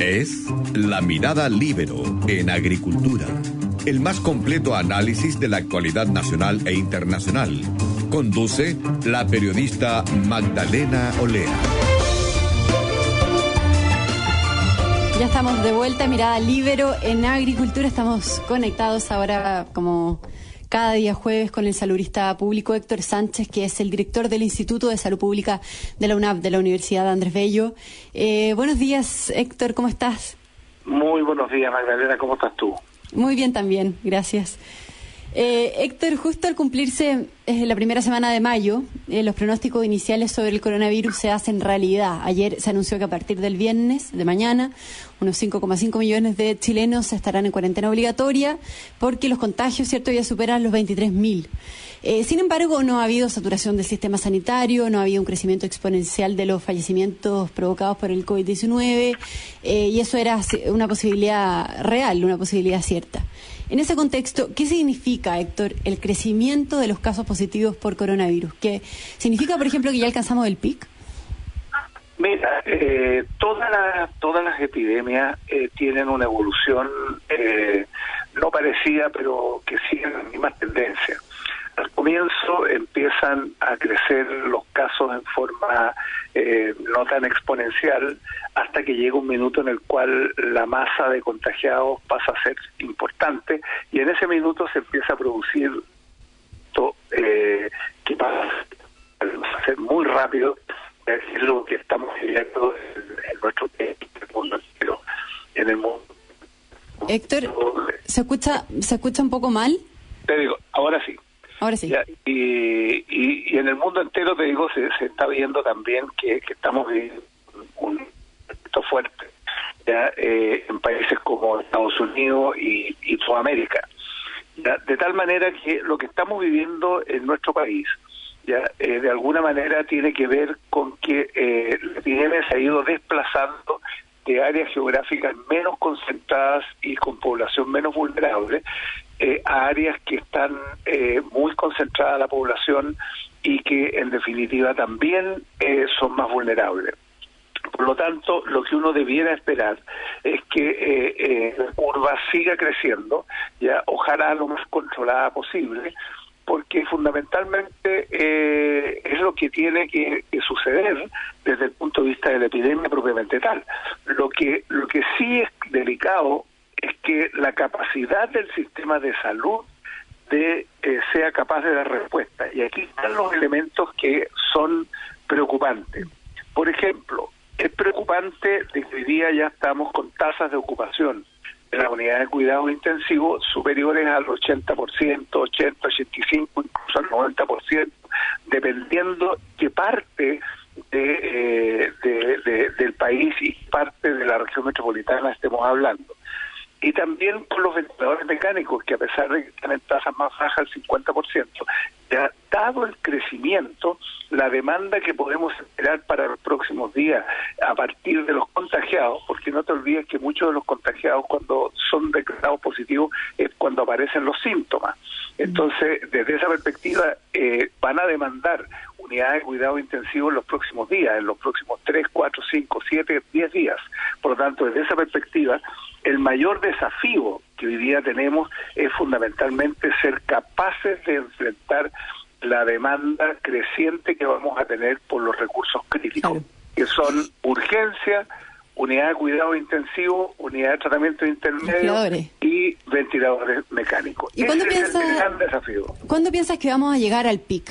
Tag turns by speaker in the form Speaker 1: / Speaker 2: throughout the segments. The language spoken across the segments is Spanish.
Speaker 1: Es La Mirada Libero en Agricultura, el más completo análisis de la actualidad nacional e internacional. Conduce la periodista Magdalena Olea.
Speaker 2: Ya estamos de vuelta, Mirada Libero en Agricultura. Estamos conectados ahora como cada día jueves con el saludista público Héctor Sánchez, que es el director del Instituto de Salud Pública de la UNAP, de la Universidad Andrés Bello. Eh, buenos días, Héctor, ¿cómo estás?
Speaker 3: Muy buenos días, Magdalena, ¿cómo estás tú?
Speaker 2: Muy bien también, gracias. Eh, Héctor, justo al cumplirse eh, la primera semana de mayo, eh, los pronósticos iniciales sobre el coronavirus se hacen realidad. Ayer se anunció que a partir del viernes de mañana, unos 5,5 millones de chilenos estarán en cuarentena obligatoria porque los contagios, cierto, ya superan los 23.000. Eh, sin embargo, no ha habido saturación del sistema sanitario, no ha habido un crecimiento exponencial de los fallecimientos provocados por el COVID-19 eh, y eso era una posibilidad real, una posibilidad cierta. En ese contexto, ¿qué significa, Héctor, el crecimiento de los casos positivos por coronavirus? ¿Qué significa, por ejemplo, que ya alcanzamos el pic?
Speaker 3: Mira, eh, todas las todas las epidemias eh, tienen una evolución eh, no parecida, pero que siguen la misma tendencia. Al comienzo empiezan a crecer los casos en forma eh, no tan exponencial hasta que llega un minuto en el cual la masa de contagiados pasa a ser importante y en ese minuto se empieza a producir eh, que pasa a ser muy rápido es lo que estamos viviendo en, nuestro país, en el mundo entero, en el mundo.
Speaker 2: Héctor, ¿se escucha, ¿se escucha un poco mal?
Speaker 3: Te digo, ahora sí.
Speaker 2: Ahora sí.
Speaker 3: y, y, en el mundo entero, te digo, se, se está viendo también que, estamos viviendo un efecto fuerte eh, en países como Estados Unidos y, y Sudamérica. De tal manera que lo que estamos viviendo en nuestro país ya eh, de alguna manera tiene que ver con que eh, la epidemia se ha ido desplazando de áreas geográficas menos concentradas y con población menos vulnerable eh, a áreas que están eh, muy concentrada la población y que en definitiva también eh, son más vulnerables. Por lo tanto, lo que uno debiera esperar es que eh, eh, la curva siga creciendo, ya ojalá lo más controlada posible, porque fundamentalmente eh, es lo que tiene que, que, suceder desde el punto de vista de la epidemia propiamente tal. Lo que lo que sí es delicado es que la capacidad del sistema de salud de eh, sea capaz de dar respuesta. Y aquí están los elementos que son preocupantes. Por ejemplo, es preocupante de que hoy día ya estamos con tasas de ocupación en la unidad de cuidado intensivo superiores al 80%, 80, 85, incluso al 90%, dependiendo qué parte de, eh, de, de, del país y parte de la región metropolitana estemos hablando y también con los ventiladores mecánicos, que a pesar de que están en tasas más bajas, el 50%, ya dado el crecimiento, la demanda que podemos esperar para los próximos días a partir de los contagiados, porque no te olvides que muchos de los contagiados cuando son declarados positivos es cuando aparecen los síntomas. Entonces, desde esa perspectiva, eh, van a demandar unidades de cuidado intensivo en los próximos días, en los próximos 3, 4, 5, 7, 10 días. Por lo tanto, desde esa perspectiva, el mayor desafío que hoy día tenemos es fundamentalmente ser capaces de enfrentar la demanda creciente que vamos a tener por los recursos críticos, que son urgencia, unidad de cuidado intensivo, unidad de tratamiento intermedio y ventiladores mecánicos.
Speaker 2: ¿Y cuándo
Speaker 3: Ese
Speaker 2: piensa,
Speaker 3: es el gran desafío.
Speaker 2: ¿Cuándo piensas que vamos a llegar al pic?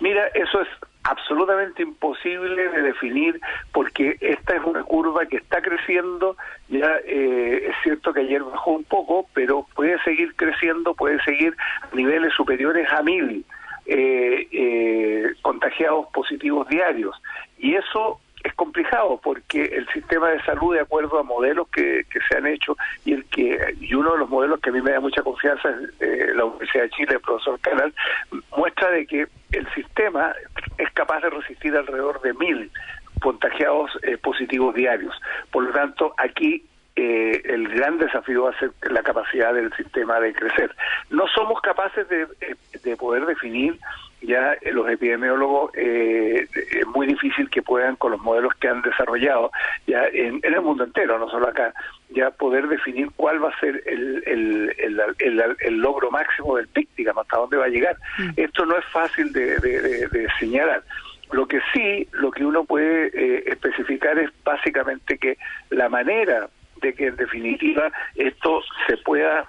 Speaker 3: Mira, eso es absolutamente imposible de definir porque esta es una curva que está creciendo, ya eh, es cierto que ayer bajó un poco, pero puede seguir creciendo, puede seguir niveles superiores a mil eh, eh, contagiados positivos diarios. Y eso es complicado porque el sistema de salud, de acuerdo a modelos que, que se han hecho, y el que y uno de los modelos que a mí me da mucha confianza es eh, la Universidad de Chile, el profesor Canal, muestra de que el sistema es capaz de resistir alrededor de mil contagiados eh, positivos diarios. Por lo tanto, aquí eh, el gran desafío va a ser la capacidad del sistema de crecer. No somos capaces de, de poder definir ya los epidemiólogos eh, es muy difícil que puedan con los modelos que han desarrollado ya en, el mundo entero, no solo acá, ya poder definir cuál va a ser el, el, logro máximo del PIC, digamos, hasta dónde va a llegar. Mm. Esto no es fácil de, señalar. Lo que sí, lo que uno puede eh, especificar es básicamente que la manera de que en definitiva esto se pueda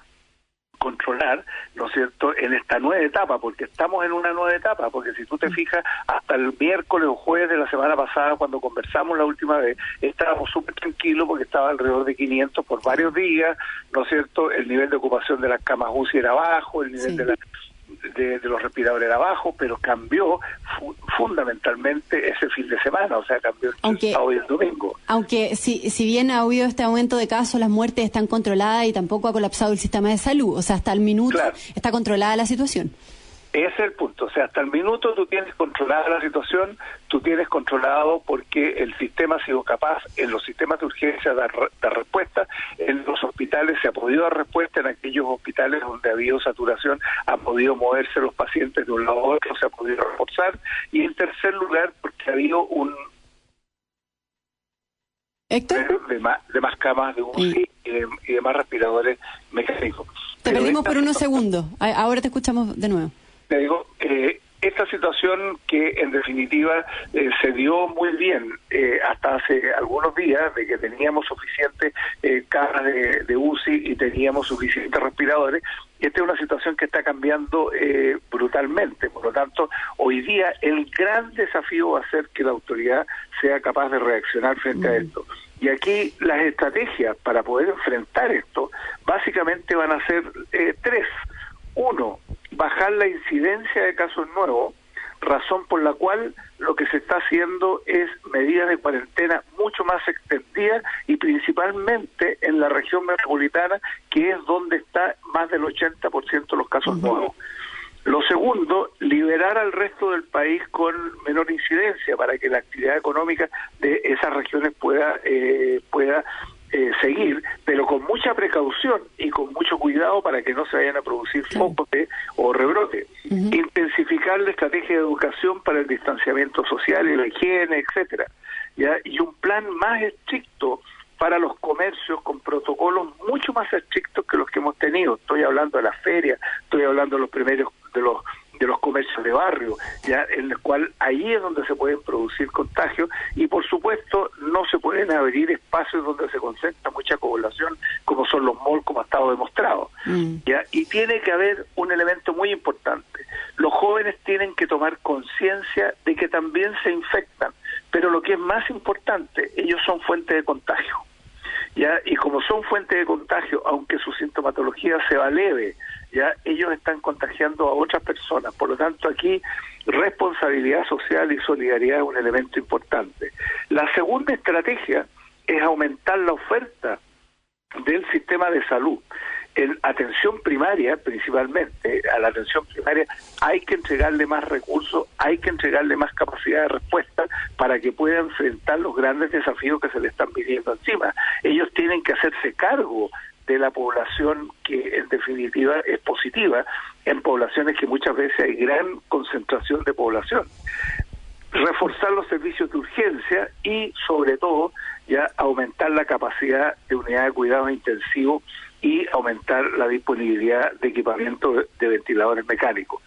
Speaker 3: controlar, ¿no es cierto?, en esta nueva etapa, porque estamos en una nueva etapa, porque si tú te mm. fijas, hasta el miércoles o jueves de la semana pasada, cuando conversamos la última vez, estábamos súper tranquilos porque estaba alrededor de 500 por varios días, ¿no es cierto?, el nivel de ocupación de las camas UCI era bajo, el nivel de la de, los respiradores era bajo, pero cambió fundamentalmente ese fin de semana, o sea, cambió
Speaker 2: aunque,
Speaker 3: hoy el domingo.
Speaker 2: Aunque si, si bien ha habido este aumento de casos, las muertes están controladas y tampoco ha colapsado el sistema de salud, o sea, hasta el minuto está controlada la situación.
Speaker 3: Ese es el punto. O sea, hasta el minuto tú tienes controlada la situación, tú tienes controlado porque el sistema ha sido capaz, en los sistemas de urgencia, de dar, respuesta. En los hospitales se ha podido dar respuesta, en aquellos hospitales donde ha habido saturación, han podido moverse los pacientes de un lado a otro, se ha podido reforzar. Y en tercer lugar, porque ha habido un.
Speaker 2: ¿Héctor?
Speaker 3: De más, de más camas de UCI y, de, más respiradores mecánicos.
Speaker 2: Te perdimos por unos segundos. Ahora te escuchamos de nuevo
Speaker 3: te digo, que esta situación que en definitiva eh, se dio muy bien eh, hasta hace algunos días de que teníamos suficientes eh, caras de, UCI y teníamos suficientes respiradores, esta es una situación que está cambiando eh, brutalmente. Por lo tanto, hoy día el gran desafío va a ser que la autoridad sea capaz de reaccionar frente a mm. esto. Y aquí las estrategias para poder enfrentar esto básicamente van a ser tres. Uno, bajar la incidencia de casos nuevos, razón por la cual lo que se está haciendo es medidas de cuarentena mucho más extendidas y principalmente en la región metropolitana, que es donde está más del 80% de los casos nuevos. Lo segundo, liberar al resto del país con menor incidencia para que la actividad económica de esas regiones pueda eh, pueda eh, seguir, pero con mucha precaución y con mucho cuidado para que no se vayan a producir focos o rebrote. Intensificar la estrategia de educación para el distanciamiento social y la higiene, etcétera. ¿ya? Y un plan más estricto para los comercios con protocolos mucho más estrictos que los que hemos tenido. Estoy hablando de las ferias, estoy hablando de los primeros de los de los comercios de barrio, ya en el cual ahí es donde se pueden producir contagios y por supuesto no se pueden abrir espacios donde se concentra mucha población como son los malls como ha estado demostrado. Mm. ¿ya? Y tiene que haber un elemento muy importante. Los jóvenes tienen que tomar conciencia de que también se infectan, pero lo que es más importante, ellos son fuente de contagio. ¿Ya? Y como son fuente de contagio, aunque su sintomatología sea leve, ya ellos están contagiando a otras personas. Por lo tanto, aquí responsabilidad social y solidaridad es un elemento importante. La segunda estrategia es aumentar la oferta del sistema de salud. En atención primaria, principalmente, a la atención primaria hay que entregarle más recursos, hay que entregarle más capacidad de respuesta para que pueda enfrentar los grandes desafíos que se le están pidiendo encima. Ellos tienen que hacerse cargo de la población que en definitiva es positiva en poblaciones que muchas veces hay gran concentración de población. Reforzar los servicios de urgencia y sobre todo ya aumentar la capacidad de unidad de cuidados intensivos y aumentar la disponibilidad de equipamiento de, ventiladores mecánicos.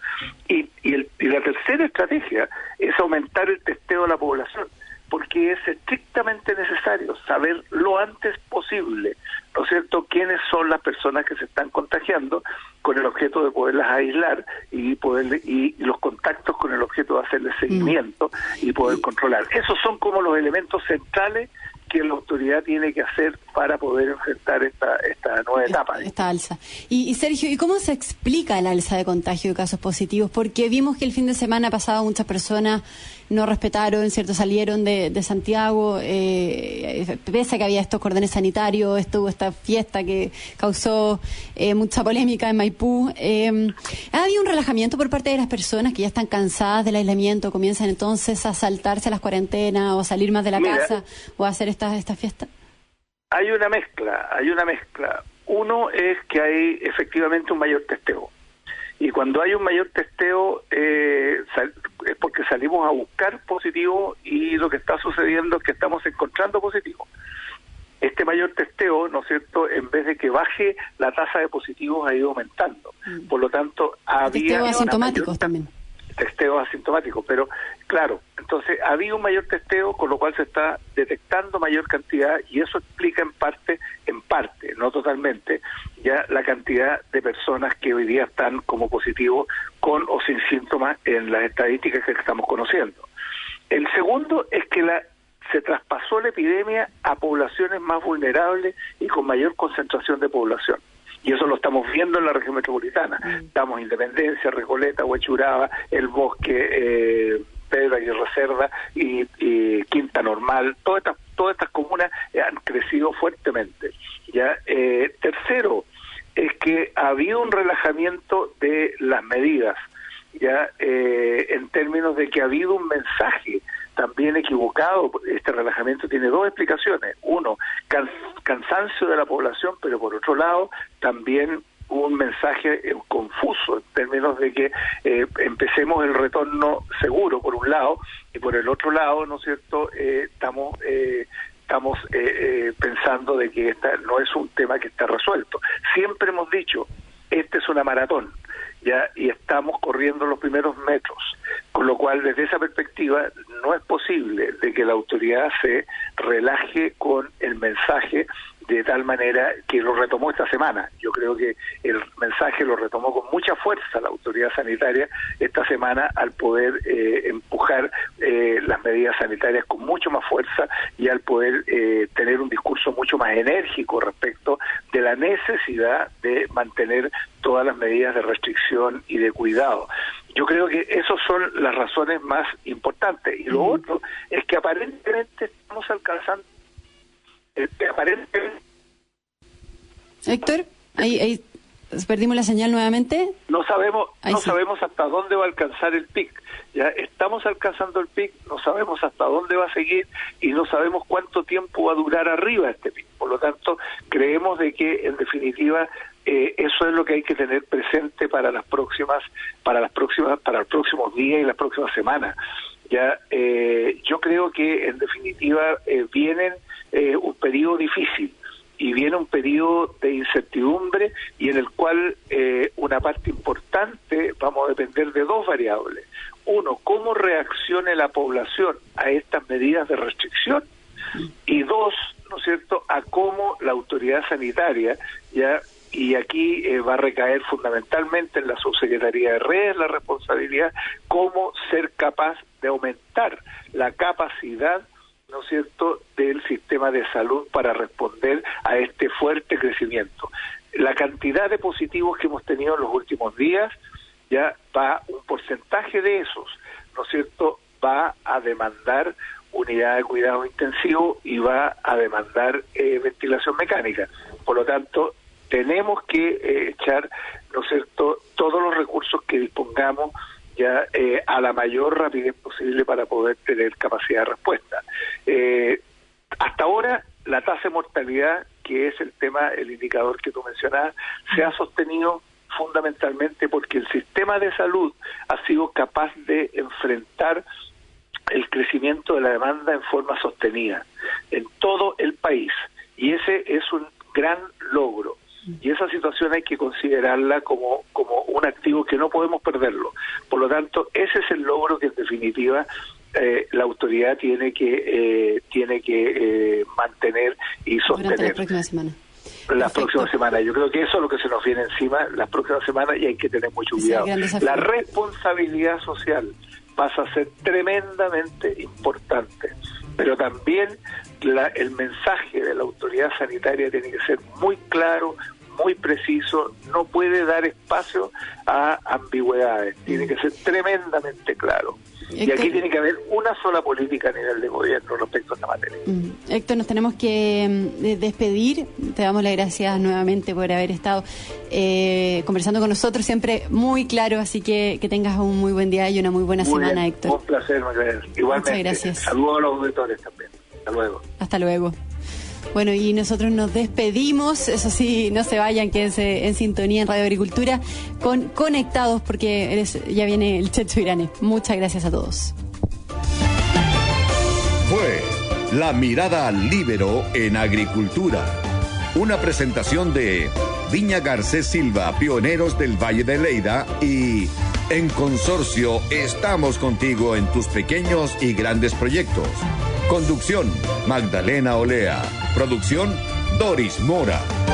Speaker 3: Y, y, y la tercera estrategia es aumentar el testeo de la población porque es estrictamente necesario saber lo antes posible, ¿no es cierto?, quiénes son las personas que se están contagiando con el objeto de poderlas aislar y poder y, los contactos con el objeto de hacerles seguimiento y poder controlar. Esos son como los elementos centrales que la autoridad tiene que hacer para poder enfrentar esta, esta nueva etapa.
Speaker 2: Esta, alza. Y, Sergio, ¿y cómo se explica el alza de contagio de casos positivos? Porque vimos que el fin de semana pasado muchas personas no respetaron, ¿cierto? Salieron de, de Santiago, eh, pese a que había estos cordones sanitarios, estuvo esta fiesta que causó eh, mucha polémica en Maipú. Eh, ¿Ha habido un relajamiento por parte de las personas que ya están cansadas del aislamiento, comienzan entonces a saltarse a las cuarentenas o a salir más de la casa o a hacer esta, esta fiesta?
Speaker 3: Hay una mezcla, hay una mezcla. Uno es que hay efectivamente un mayor testeo Y cuando hay un mayor testeo eh, es porque salimos a buscar positivos y lo que está sucediendo es que estamos encontrando positivos. Este mayor testeo, ¿no es cierto?, en vez de que baje, la tasa de positivos ha ido aumentando. Mm. Por lo tanto, había...
Speaker 2: Testeos asintomáticos también
Speaker 3: testeo asintomático, pero claro, entonces había un mayor testeo, con lo cual se está detectando mayor cantidad y eso explica en parte, en parte, no totalmente, ya la cantidad de personas que hoy día están como positivos con o sin síntomas en las estadísticas que estamos conociendo. El segundo es que la se traspasó la epidemia a poblaciones más vulnerables y con mayor concentración de población y eso lo estamos viendo en la región metropolitana. Estamos Independencia, Recoleta, Huachuraba, El Bosque, eh, Pedra y Reserva y, Quinta Normal, todas estas, todas estas comunas han crecido fuertemente. ya eh, Tercero, es que ha habido un relajamiento de las medidas, ya eh, en términos de que ha habido un mensaje también equivocado. Este relajamiento tiene dos explicaciones. Uno, cansancio de la población, pero por otro lado, también un mensaje eh, confuso en términos de que eh, empecemos el retorno seguro por un lado y por el otro lado, ¿no es cierto? Eh, estamos estamos pensando de que esta no es un tema que está resuelto. Siempre hemos dicho, esta es una maratón ya y estamos corriendo los primeros metros, con lo cual desde esa perspectiva no es posible de que la autoridad se relaje con el mensaje de tal manera que lo retomó esta semana. Yo creo que el mensaje lo retomó con mucha fuerza la autoridad sanitaria esta semana al poder eh, empujar eh, las medidas sanitarias con mucho más fuerza y al poder eh, tener un discurso mucho más enérgico respecto de la necesidad de mantener todas las medidas de restricción y de cuidado. Yo creo que esas son las razones más importantes. Y lo otro es que aparentemente estamos alcanzando aparentemente...
Speaker 2: Héctor, ahí, ahí perdimos la señal nuevamente.
Speaker 3: No sabemos, no sabemos hasta dónde va a alcanzar el pic. Ya estamos alcanzando el pic, no sabemos hasta dónde va a seguir y no sabemos cuánto tiempo va a durar arriba este pic. Por lo tanto, creemos de que en definitiva eh, eso es lo que hay que tener presente para las próximas, para las próximas, para los próximos días y las próximas semanas. Ya, eh, yo creo que en definitiva eh, vienen eh, un periodo difícil y viene un periodo de incertidumbre y en el cual eh, una parte importante vamos a depender de dos variables. Uno, cómo reaccione la población a estas medidas de restricción y dos, ¿no es cierto?, a cómo la autoridad sanitaria ya y aquí eh, va a recaer fundamentalmente en la subsecretaría de redes la responsabilidad cómo ser capaz de aumentar la capacidad ¿no es cierto?, del sistema de salud para responder a este fuerte crecimiento. La cantidad de positivos que hemos tenido en los últimos días, ya va, un porcentaje de esos, ¿no es cierto?, va a demandar unidad de cuidado intensivo y va a demandar eh, ventilación mecánica. Por lo tanto, tenemos que eh, echar, ¿no es cierto?, todos los recursos que dispongamos ya eh, a la mayor rapidez posible para poder tener capacidad de respuesta. Eh, hasta ahora, la tasa de mortalidad, que es el tema, el indicador que tú mencionabas, se ha sostenido fundamentalmente porque el sistema de salud ha sido capaz de enfrentar el crecimiento de la demanda en forma sostenida en todo el país. Y ese es un gran logro y esa situación hay que considerarla como, como un activo que no podemos perderlo. Por lo tanto, ese es el logro que en definitiva eh, la autoridad tiene que eh, tiene que eh, mantener y sostener.
Speaker 2: la próxima semana.
Speaker 3: La próxima semana. Yo creo que eso es lo que se nos viene encima la próxima semana y hay que tener mucho cuidado. La responsabilidad social pasa a ser tremendamente importante, pero también la, el mensaje de la autoridad sanitaria tiene que ser muy claro, muy preciso, no puede dar espacio a ambigüedades, tiene que ser tremendamente claro. Y aquí tiene que haber una sola política a nivel de gobierno respecto a esta materia.
Speaker 2: Mm. Héctor, nos tenemos que mm, despedir. Te damos las gracias nuevamente por haber estado eh, conversando con nosotros, siempre muy claro. Así que que tengas un muy buen día y una muy buena semana, Héctor.
Speaker 3: Un placer, Igualmente.
Speaker 2: Muchas gracias.
Speaker 3: Saludos a los auditores también. Hasta luego.
Speaker 2: Hasta luego. Bueno, y nosotros nos despedimos, eso sí, no se vayan, quédense en sintonía en Radio Agricultura con Conectados, porque ya viene el Checho Irane. Muchas gracias a todos.
Speaker 1: Fue La Mirada al Libero en Agricultura, una presentación de Viña Garcés Silva, pioneros del Valle de Leida y en consorcio estamos contigo en tus pequeños y grandes proyectos. Conducción, Magdalena Olea. Producción, Doris Mora.